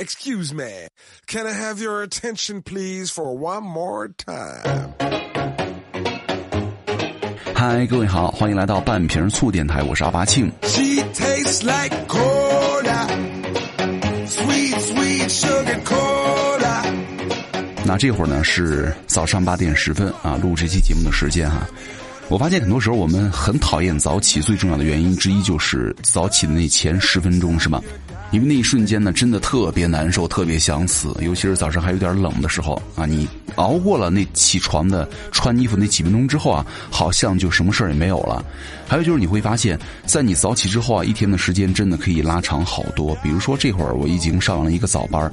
Excuse me, can I have your attention, please, for one more time? 嗨，各位好，欢迎来到半瓶醋电台，我是阿巴庆。She tastes like cola, sweet, sweet sugar cola. 那这会儿呢是早上八点十分啊，录这期节目的时间哈、我发现很多时候我们很讨厌早起，最重要的原因之一就是早起的那前十分钟，是吧？因为那一瞬间呢，真的特别难受，特别想死，尤其是早上还有点冷的时候啊，你熬过了那起床的穿衣服那几分钟之后啊，好像就什么事儿也没有了。还有就是你会发现，在你早起之后啊，一天的时间真的可以拉长好多。比如说这会儿我已经上完了一个早班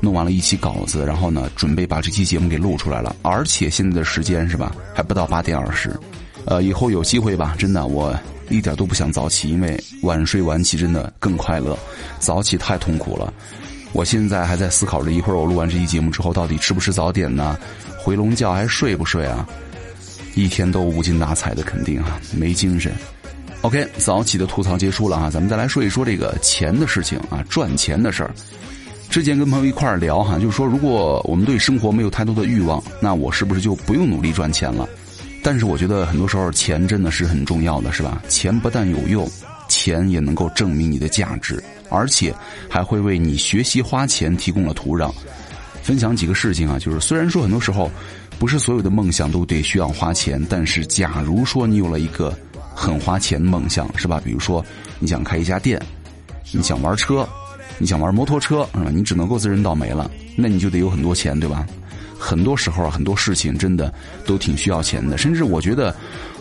弄完了一期稿子，然后呢，准备把这期节目给录出来了。而且现在的时间是吧，还不到八点二十。呃，以后有机会吧，真的我一点都不想早起，因为晚睡晚起真的更快乐，早起太痛苦了。我现在还在思考着，一会儿我录完这期节目之后，到底吃不吃早点呢？回笼觉还睡不睡啊？一天都无精打采的，肯定啊，没精神。OK，早起的吐槽结束了啊，咱们再来说一说这个钱的事情啊，赚钱的事儿。之前跟朋友一块儿聊哈，就是说，如果我们对生活没有太多的欲望，那我是不是就不用努力赚钱了？但是我觉得很多时候钱真的是很重要的，是吧？钱不但有用，钱也能够证明你的价值，而且还会为你学习花钱提供了土壤。分享几个事情啊，就是虽然说很多时候不是所有的梦想都得需要花钱，但是假如说你有了一个很花钱的梦想，是吧？比如说你想开一家店，你想玩车，你想玩摩托车，是吧？你只能够自认倒霉了，那你就得有很多钱，对吧？很多时候啊，很多事情真的都挺需要钱的，甚至我觉得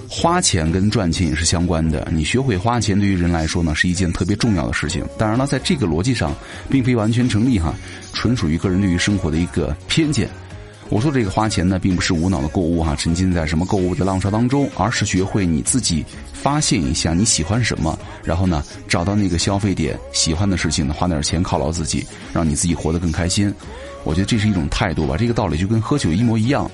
花钱跟赚钱也是相关的。你学会花钱，对于人来说呢，是一件特别重要的事情。当然了，在这个逻辑上，并非完全成立哈，纯属于个人对于生活的一个偏见。我说这个花钱呢，并不是无脑的购物哈，沉浸在什么购物的浪潮当中，而是学会你自己发现一下你喜欢什么，然后呢，找到那个消费点，喜欢的事情呢，花点钱犒劳自己，让你自己活得更开心。我觉得这是一种态度吧，这个道理就跟喝酒一模一样。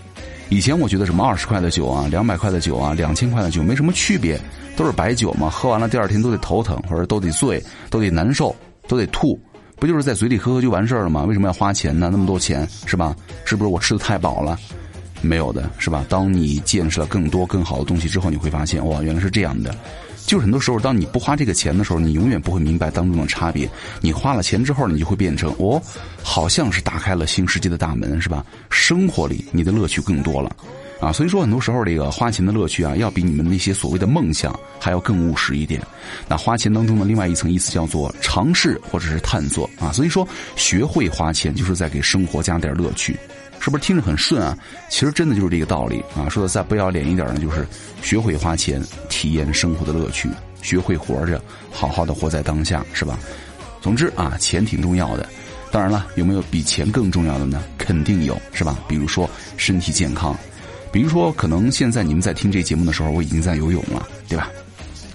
以前我觉得什么二十块的酒啊、两百块的酒啊、两千块的酒没什么区别，都是白酒嘛，喝完了第二天都得头疼，或者都得醉，都得难受，都得吐，不就是在嘴里喝喝就完事儿了吗？为什么要花钱呢？那么多钱是吧？是不是我吃的太饱了？没有的是吧？当你见识了更多更好的东西之后，你会发现哇，原来是这样的。就是很多时候，当你不花这个钱的时候，你永远不会明白当中的差别。你花了钱之后，你就会变成哦，好像是打开了新世界的大门，是吧？生活里你的乐趣更多了，啊，所以说很多时候这个花钱的乐趣啊，要比你们那些所谓的梦想还要更务实一点。那花钱当中的另外一层意思叫做尝试或者是探索啊，所以说学会花钱就是在给生活加点乐趣。是不是听着很顺啊？其实真的就是这个道理啊！说的再不要脸一点呢，就是学会花钱，体验生活的乐趣，学会活着，好好的活在当下，是吧？总之啊，钱挺重要的。当然了，有没有比钱更重要的呢？肯定有，是吧？比如说身体健康，比如说可能现在你们在听这节目的时候，我已经在游泳了，对吧？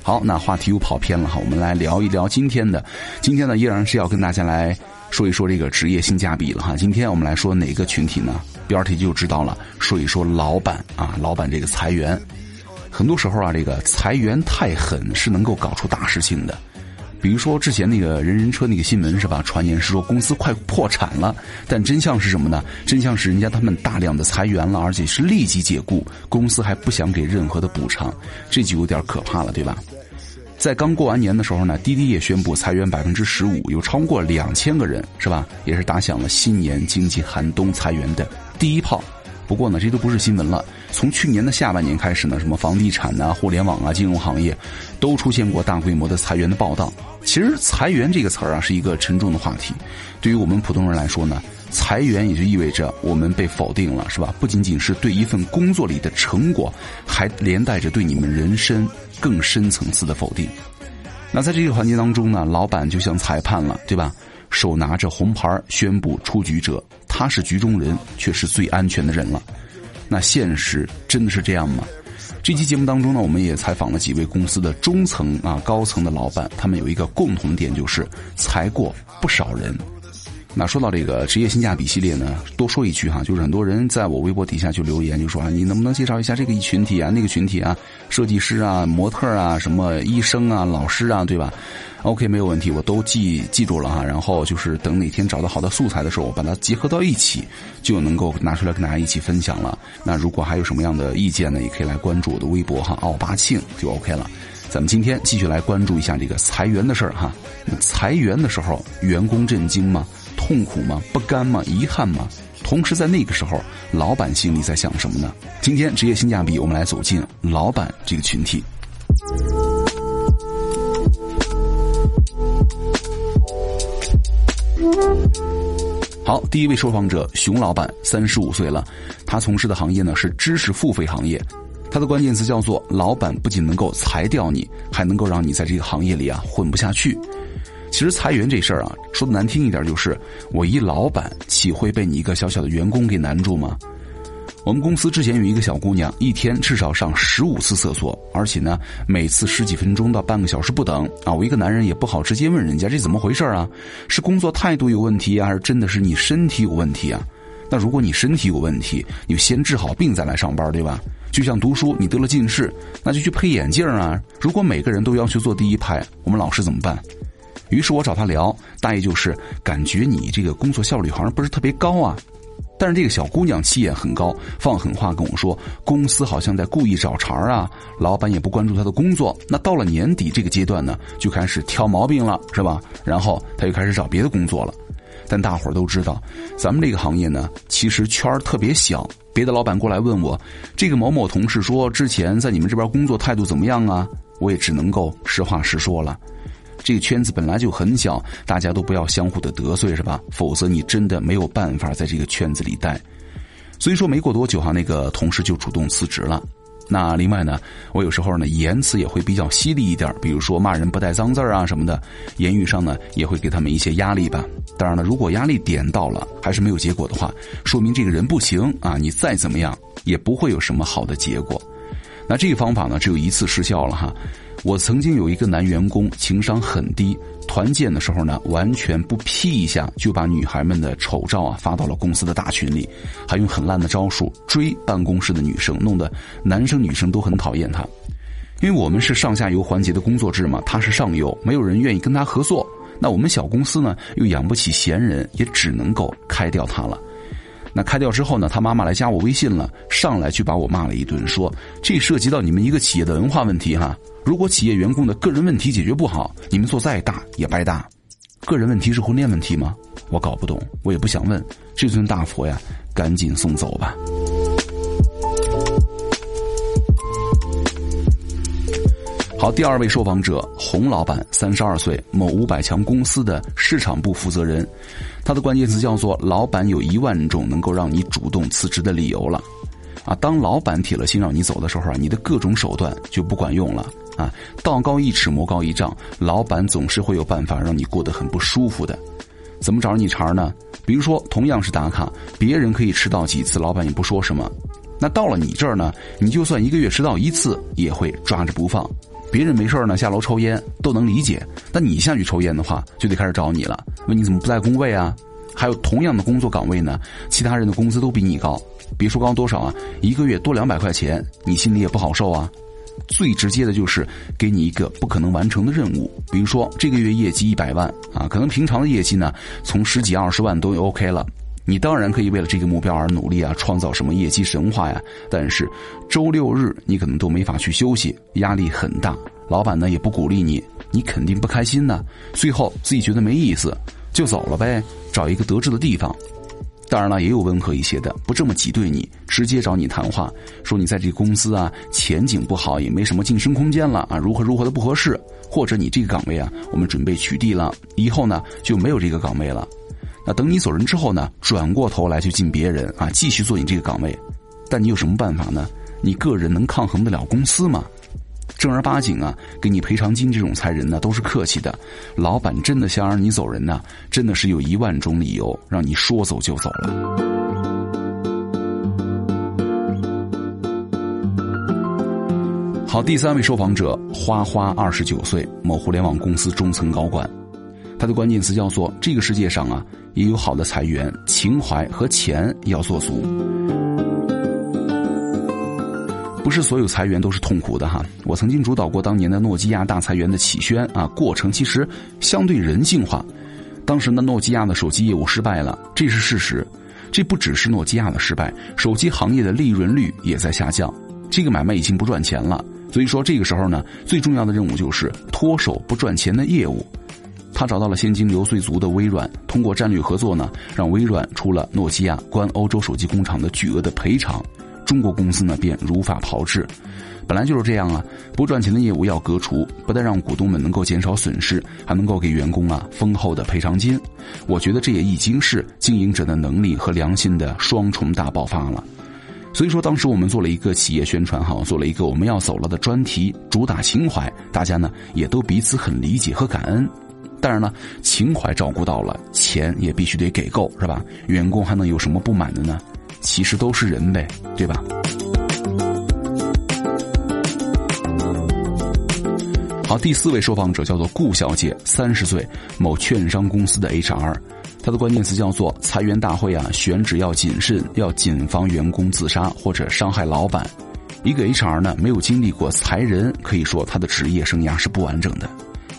好，那话题又跑偏了哈，我们来聊一聊今天的。今天呢，依然是要跟大家来。说一说这个职业性价比了哈，今天我们来说哪个群体呢？标题就知道了，说一说老板啊，老板这个裁员，很多时候啊，这个裁员太狠是能够搞出大事情的。比如说之前那个人人车那个新闻是吧？传言是说公司快破产了，但真相是什么呢？真相是人家他们大量的裁员了，而且是立即解雇，公司还不想给任何的补偿，这就有点可怕了，对吧？在刚过完年的时候呢，滴滴也宣布裁员百分之十五，有超过两千个人，是吧？也是打响了新年经济寒冬裁员的第一炮。不过呢，这都不是新闻了。从去年的下半年开始呢，什么房地产啊、互联网啊、金融行业，都出现过大规模的裁员的报道。其实“裁员”这个词儿啊，是一个沉重的话题。对于我们普通人来说呢，裁员也就意味着我们被否定了，是吧？不仅仅是对一份工作里的成果，还连带着对你们人生更深层次的否定。那在这个环节当中呢，老板就像裁判了，对吧？手拿着红牌宣布出局者，他是局中人，却是最安全的人了。那现实真的是这样吗？这期节目当中呢，我们也采访了几位公司的中层啊、高层的老板，他们有一个共同点，就是裁过不少人。那说到这个职业性价比系列呢，多说一句哈，就是很多人在我微博底下就留言，就说啊，你能不能介绍一下这个一群体啊，那个群体啊，设计师啊，模特啊，什么医生啊，老师啊，对吧？OK，没有问题，我都记记住了哈。然后就是等哪天找到好的素材的时候，我把它结合到一起，就能够拿出来跟大家一起分享了。那如果还有什么样的意见呢，也可以来关注我的微博哈，奥巴庆就 OK 了。咱们今天继续来关注一下这个裁员的事儿哈。裁员的时候，员工震惊吗？痛苦吗？不甘吗？遗憾吗？同时，在那个时候，老板心里在想什么呢？今天职业性价比，我们来走进老板这个群体。好，第一位受访者熊老板，三十五岁了，他从事的行业呢是知识付费行业，他的关键词叫做“老板不仅能够裁掉你，还能够让你在这个行业里啊混不下去”。其实裁员这事儿啊，说的难听一点，就是我一老板岂会被你一个小小的员工给难住吗？我们公司之前有一个小姑娘，一天至少上十五次厕所，而且呢，每次十几分钟到半个小时不等啊！我一个男人也不好直接问人家这怎么回事啊？是工作态度有问题啊，还是真的是你身体有问题啊？那如果你身体有问题，你先治好病再来上班，对吧？就像读书，你得了近视，那就去配眼镜啊！如果每个人都要求坐第一排，我们老师怎么办？于是我找他聊，大意就是感觉你这个工作效率好像不是特别高啊。但是这个小姑娘气焰很高，放狠话跟我说，公司好像在故意找茬啊，老板也不关注她的工作。那到了年底这个阶段呢，就开始挑毛病了，是吧？然后他又开始找别的工作了。但大伙儿都知道，咱们这个行业呢，其实圈儿特别小。别的老板过来问我，这个某某同事说之前在你们这边工作态度怎么样啊？我也只能够实话实说了。这个圈子本来就很小，大家都不要相互的得罪，是吧？否则你真的没有办法在这个圈子里待。所以说，没过多久哈，那个同事就主动辞职了。那另外呢，我有时候呢言辞也会比较犀利一点，比如说骂人不带脏字啊什么的，言语上呢也会给他们一些压力吧。当然了，如果压力点到了还是没有结果的话，说明这个人不行啊！你再怎么样也不会有什么好的结果。那这个方法呢，只有一次失效了哈。我曾经有一个男员工，情商很低，团建的时候呢，完全不 P 一下就把女孩们的丑照啊发到了公司的大群里，还用很烂的招数追办公室的女生，弄得男生女生都很讨厌他。因为我们是上下游环节的工作制嘛，他是上游，没有人愿意跟他合作。那我们小公司呢，又养不起闲人，也只能够开掉他了。那开掉之后呢？他妈妈来加我微信了，上来就把我骂了一顿，说这涉及到你们一个企业的文化问题哈。如果企业员工的个人问题解决不好，你们做再大也白搭。个人问题是婚恋问题吗？我搞不懂，我也不想问。这尊大佛呀，赶紧送走吧。好，第二位受访者洪老板，三十二岁，某五百强公司的市场部负责人。他的关键词叫做“老板有一万种能够让你主动辞职的理由了”。啊，当老板铁了心让你走的时候啊，你的各种手段就不管用了啊。道高一尺，魔高一丈，老板总是会有办法让你过得很不舒服的。怎么找你茬呢？比如说，同样是打卡，别人可以迟到几次，老板也不说什么。那到了你这儿呢，你就算一个月迟到一次，也会抓着不放。别人没事呢，下楼抽烟都能理解。但你下去抽烟的话，就得开始找你了，问你怎么不在工位啊？还有同样的工作岗位呢，其他人的工资都比你高，别说高多少啊，一个月多两百块钱，你心里也不好受啊。最直接的就是给你一个不可能完成的任务，比如说这个月业绩一百万啊，可能平常的业绩呢，从十几二十万都 OK 了。你当然可以为了这个目标而努力啊，创造什么业绩神话呀？但是周六日你可能都没法去休息，压力很大。老板呢也不鼓励你，你肯定不开心呢。最后自己觉得没意思，就走了呗，找一个得志的地方。当然了，也有温和一些的，不这么挤兑你，直接找你谈话，说你在这公司啊前景不好，也没什么晋升空间了啊，如何如何的不合适，或者你这个岗位啊我们准备取缔了，以后呢就没有这个岗位了。那等你走人之后呢？转过头来就进别人啊，继续做你这个岗位，但你有什么办法呢？你个人能抗衡得了公司吗？正儿八经啊，给你赔偿金这种裁人呢，都是客气的。老板真的想让你走人呢，真的是有一万种理由让你说走就走了。好，第三位受访者花花，二十九岁，某互联网公司中层高管。他的关键词叫做“这个世界上啊也有好的裁员，情怀和钱要做足”。不是所有裁员都是痛苦的哈。我曾经主导过当年的诺基亚大裁员的起宣啊，过程其实相对人性化。当时呢，诺基亚的手机业务失败了，这是事实。这不只是诺基亚的失败，手机行业的利润率也在下降。这个买卖已经不赚钱了。所以说，这个时候呢，最重要的任务就是脱手不赚钱的业务。他找到了现金流最足的微软，通过战略合作呢，让微软出了诺基亚关欧洲手机工厂的巨额的赔偿。中国公司呢便如法炮制，本来就是这样啊，不赚钱的业务要革除，不但让股东们能够减少损失，还能够给员工啊丰厚的赔偿金。我觉得这也已经是经营者的能力和良心的双重大爆发了。所以说，当时我们做了一个企业宣传哈，做了一个我们要走了的专题，主打情怀，大家呢也都彼此很理解和感恩。当然了，情怀照顾到了，钱也必须得给够，是吧？员工还能有什么不满的呢？其实都是人呗，对吧？好，第四位受访者叫做顾小姐，三十岁，某券商公司的 HR，她的关键词叫做裁员大会啊，选址要谨慎，要谨防员工自杀或者伤害老板。一个 HR 呢，没有经历过裁人，可以说他的职业生涯是不完整的。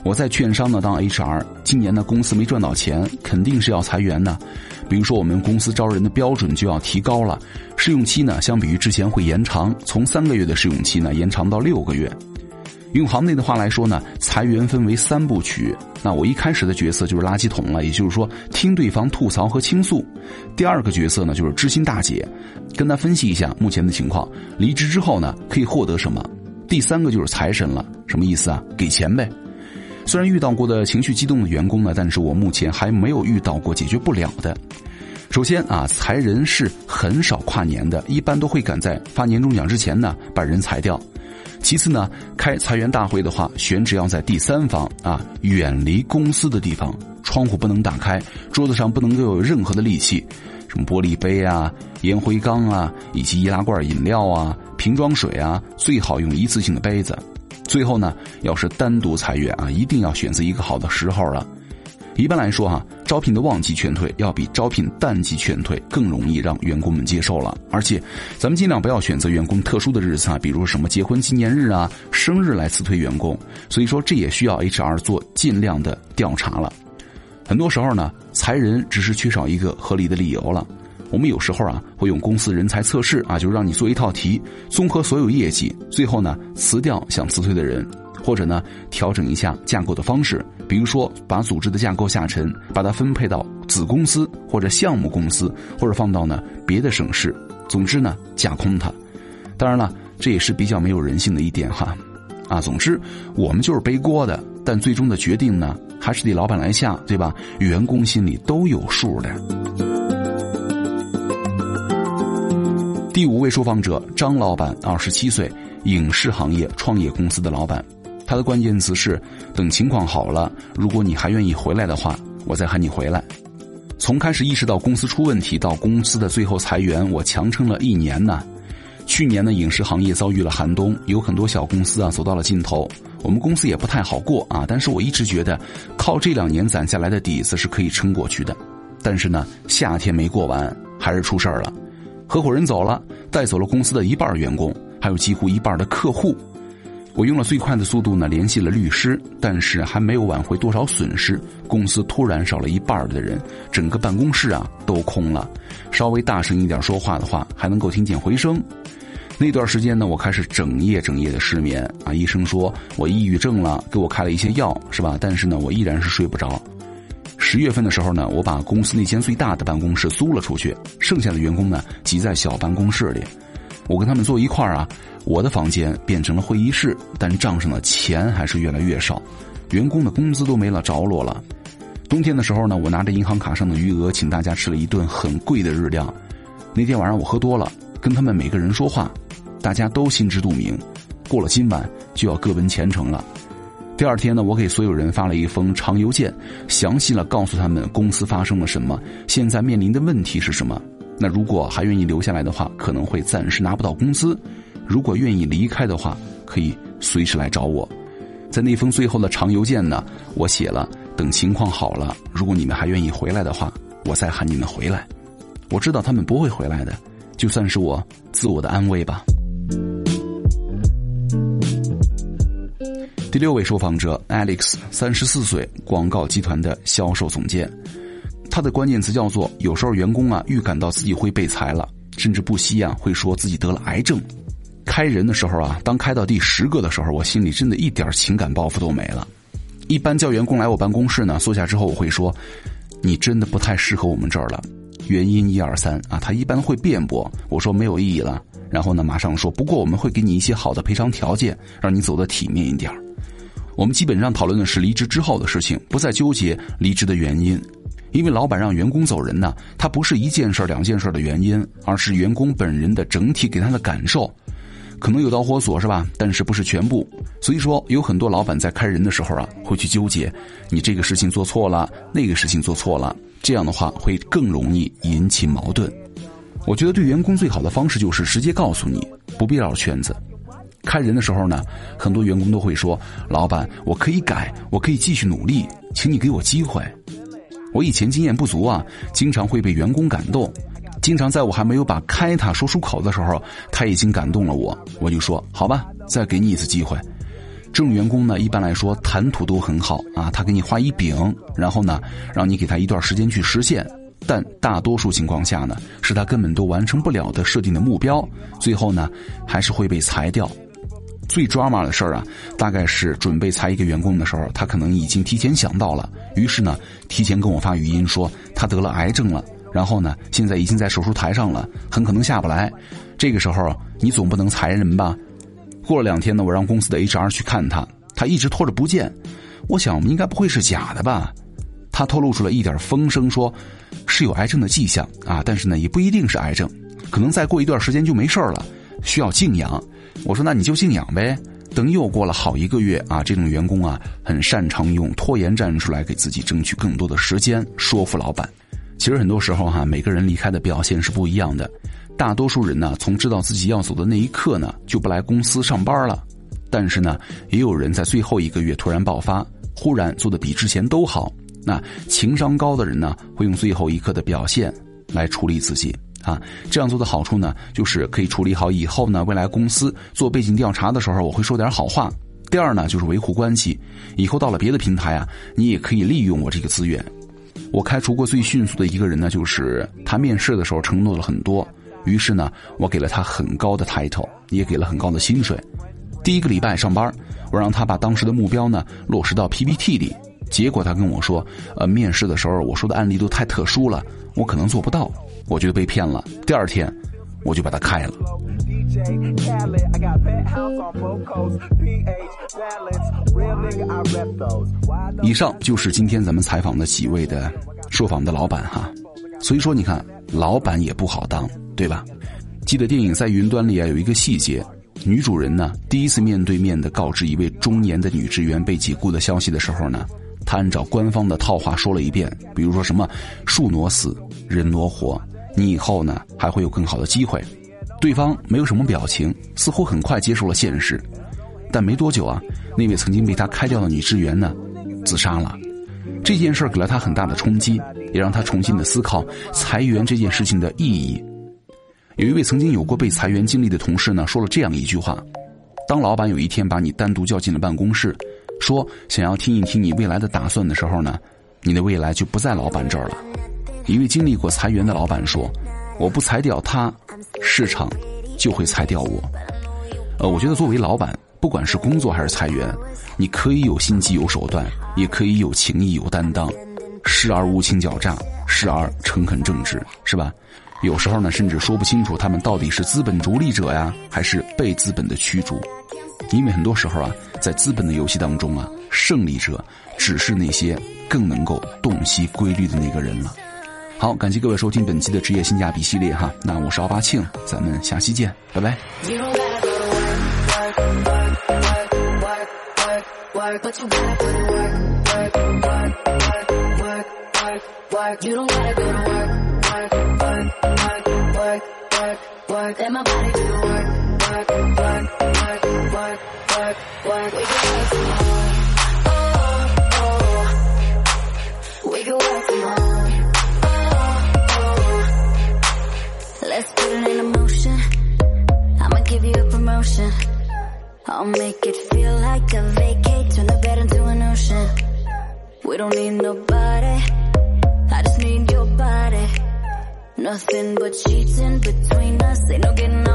我在券商呢当 HR，今年呢公司没赚到钱，肯定是要裁员的。比如说我们公司招人的标准就要提高了，试用期呢相比于之前会延长，从三个月的试用期呢延长到六个月。用行内的话来说呢，裁员分为三部曲。那我一开始的角色就是垃圾桶了，也就是说听对方吐槽和倾诉。第二个角色呢就是知心大姐，跟他分析一下目前的情况，离职之后呢可以获得什么。第三个就是财神了，什么意思啊？给钱呗。虽然遇到过的情绪激动的员工呢，但是我目前还没有遇到过解决不了的。首先啊，裁人是很少跨年的，一般都会赶在发年终奖之前呢把人裁掉。其次呢，开裁员大会的话，选址要在第三方啊，远离公司的地方，窗户不能打开，桌子上不能够有任何的利器，什么玻璃杯啊、烟灰缸啊，以及易拉罐饮料啊、瓶装水啊，最好用一次性的杯子。最后呢，要是单独裁员啊，一定要选择一个好的时候了。一般来说哈，招聘的旺季劝退要比招聘淡季劝退更容易让员工们接受了。而且，咱们尽量不要选择员工特殊的日子啊，比如什么结婚纪念日啊、生日来辞退员工。所以说，这也需要 HR 做尽量的调查了。很多时候呢，裁人只是缺少一个合理的理由了。我们有时候啊会用公司人才测试啊，就让你做一套题，综合所有业绩，最后呢辞掉想辞退的人，或者呢调整一下架构的方式，比如说把组织的架构下沉，把它分配到子公司或者项目公司，或者放到呢别的省市，总之呢架空它。当然了，这也是比较没有人性的一点哈，啊，总之我们就是背锅的，但最终的决定呢还是得老板来下，对吧？员工心里都有数的。第五位受访者张老板，二十七岁，影视行业创业公司的老板。他的关键词是：等情况好了，如果你还愿意回来的话，我再喊你回来。从开始意识到公司出问题到公司的最后裁员，我强撑了一年呢。去年呢，影视行业遭遇了寒冬，有很多小公司啊走到了尽头。我们公司也不太好过啊，但是我一直觉得靠这两年攒下来的底子是可以撑过去的。但是呢，夏天没过完，还是出事儿了。合伙人走了，带走了公司的一半员工，还有几乎一半的客户。我用了最快的速度呢联系了律师，但是还没有挽回多少损失，公司突然少了一半的人，整个办公室啊都空了。稍微大声一点说话的话，还能够听见回声。那段时间呢，我开始整夜整夜的失眠啊。医生说我抑郁症了，给我开了一些药，是吧？但是呢，我依然是睡不着。十月份的时候呢，我把公司那间最大的办公室租了出去，剩下的员工呢挤在小办公室里，我跟他们坐一块儿啊。我的房间变成了会议室，但账上的钱还是越来越少，员工的工资都没了着落了。冬天的时候呢，我拿着银行卡上的余额请大家吃了一顿很贵的日料。那天晚上我喝多了，跟他们每个人说话，大家都心知肚明，过了今晚就要各奔前程了。第二天呢，我给所有人发了一封长邮件，详细了告诉他们公司发生了什么，现在面临的问题是什么。那如果还愿意留下来的话，可能会暂时拿不到工资；如果愿意离开的话，可以随时来找我。在那封最后的长邮件呢，我写了等情况好了，如果你们还愿意回来的话，我再喊你们回来。我知道他们不会回来的，就算是我自我的安慰吧。第六位受访者 Alex，三十四岁，广告集团的销售总监。他的关键词叫做：有时候员工啊预感到自己会被裁了，甚至不惜啊会说自己得了癌症。开人的时候啊，当开到第十个的时候，我心里真的一点情感包袱都没了。一般叫员工来我办公室呢，坐下之后我会说：“你真的不太适合我们这儿了，原因一二三啊。”他一般会辩驳，我说没有意义了。然后呢，马上说：“不过我们会给你一些好的赔偿条件，让你走得体面一点我们基本上讨论的是离职之后的事情，不再纠结离职的原因，因为老板让员工走人呢，他不是一件事、两件事的原因，而是员工本人的整体给他的感受，可能有导火索是吧？但是不是全部。所以说，有很多老板在开人的时候啊，会去纠结，你这个事情做错了，那个事情做错了，这样的话会更容易引起矛盾。我觉得对员工最好的方式就是直接告诉你，不必绕圈子。开人的时候呢，很多员工都会说：“老板，我可以改，我可以继续努力，请你给我机会。”我以前经验不足啊，经常会被员工感动，经常在我还没有把开他说出口的时候，他已经感动了我，我就说：“好吧，再给你一次机会。”这种员工呢，一般来说谈吐都很好啊，他给你画一饼，然后呢，让你给他一段时间去实现，但大多数情况下呢，是他根本都完成不了的设定的目标，最后呢，还是会被裁掉。最 drama 的事儿啊，大概是准备裁一个员工的时候，他可能已经提前想到了，于是呢，提前跟我发语音说他得了癌症了，然后呢，现在已经在手术台上了，很可能下不来。这个时候你总不能裁人吧？过了两天呢，我让公司的 HR 去看他，他一直拖着不见。我想应该不会是假的吧？他透露出了一点风声，说是有癌症的迹象啊，但是呢，也不一定是癌症，可能再过一段时间就没事了，需要静养。我说：“那你就静养呗。”等又过了好一个月啊，这种员工啊，很擅长用拖延战术来给自己争取更多的时间，说服老板。其实很多时候哈，每个人离开的表现是不一样的。大多数人呢，从知道自己要走的那一刻呢，就不来公司上班了。但是呢，也有人在最后一个月突然爆发，忽然做的比之前都好。那情商高的人呢，会用最后一刻的表现来处理自己。啊，这样做的好处呢，就是可以处理好以后呢，未来公司做背景调查的时候，我会说点好话。第二呢，就是维护关系，以后到了别的平台啊，你也可以利用我这个资源。我开除过最迅速的一个人呢，就是他面试的时候承诺了很多，于是呢，我给了他很高的 title，也给了很高的薪水。第一个礼拜上班，我让他把当时的目标呢落实到 PPT 里，结果他跟我说，呃，面试的时候我说的案例都太特殊了，我可能做不到。我觉得被骗了，第二天我就把它开了。以上就是今天咱们采访的几位的受访的老板哈，所以说你看，老板也不好当，对吧？记得电影在云端里啊有一个细节，女主人呢第一次面对面的告知一位中年的女职员被解雇的消息的时候呢，她按照官方的套话说了一遍，比如说什么树挪死，人挪活。你以后呢还会有更好的机会，对方没有什么表情，似乎很快接受了现实，但没多久啊，那位曾经被他开掉的女职员呢，自杀了。这件事给了他很大的冲击，也让他重新的思考裁员这件事情的意义。有一位曾经有过被裁员经历的同事呢，说了这样一句话：当老板有一天把你单独叫进了办公室，说想要听一听你未来的打算的时候呢，你的未来就不在老板这儿了。一位经历过裁员的老板说：“我不裁掉他，市场就会裁掉我。”呃，我觉得作为老板，不管是工作还是裁员，你可以有心机有手段，也可以有情义有担当，时而无情狡诈，时而诚恳正直，是吧？有时候呢，甚至说不清楚他们到底是资本逐利者呀，还是被资本的驱逐。因为很多时候啊，在资本的游戏当中啊，胜利者只是那些更能够洞悉规律的那个人了。好，感谢各位收听本期的职业性价比系列哈，那我是奥巴庆，咱们下期见，拜拜。Let's put it in motion. I'ma give you a promotion. I'll make it feel like a vacate, turn the bed into an ocean. We don't need nobody, I just need your body. Nothing but sheets in between us, ain't no getting off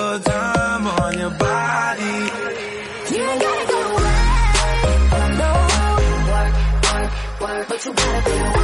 you gotta be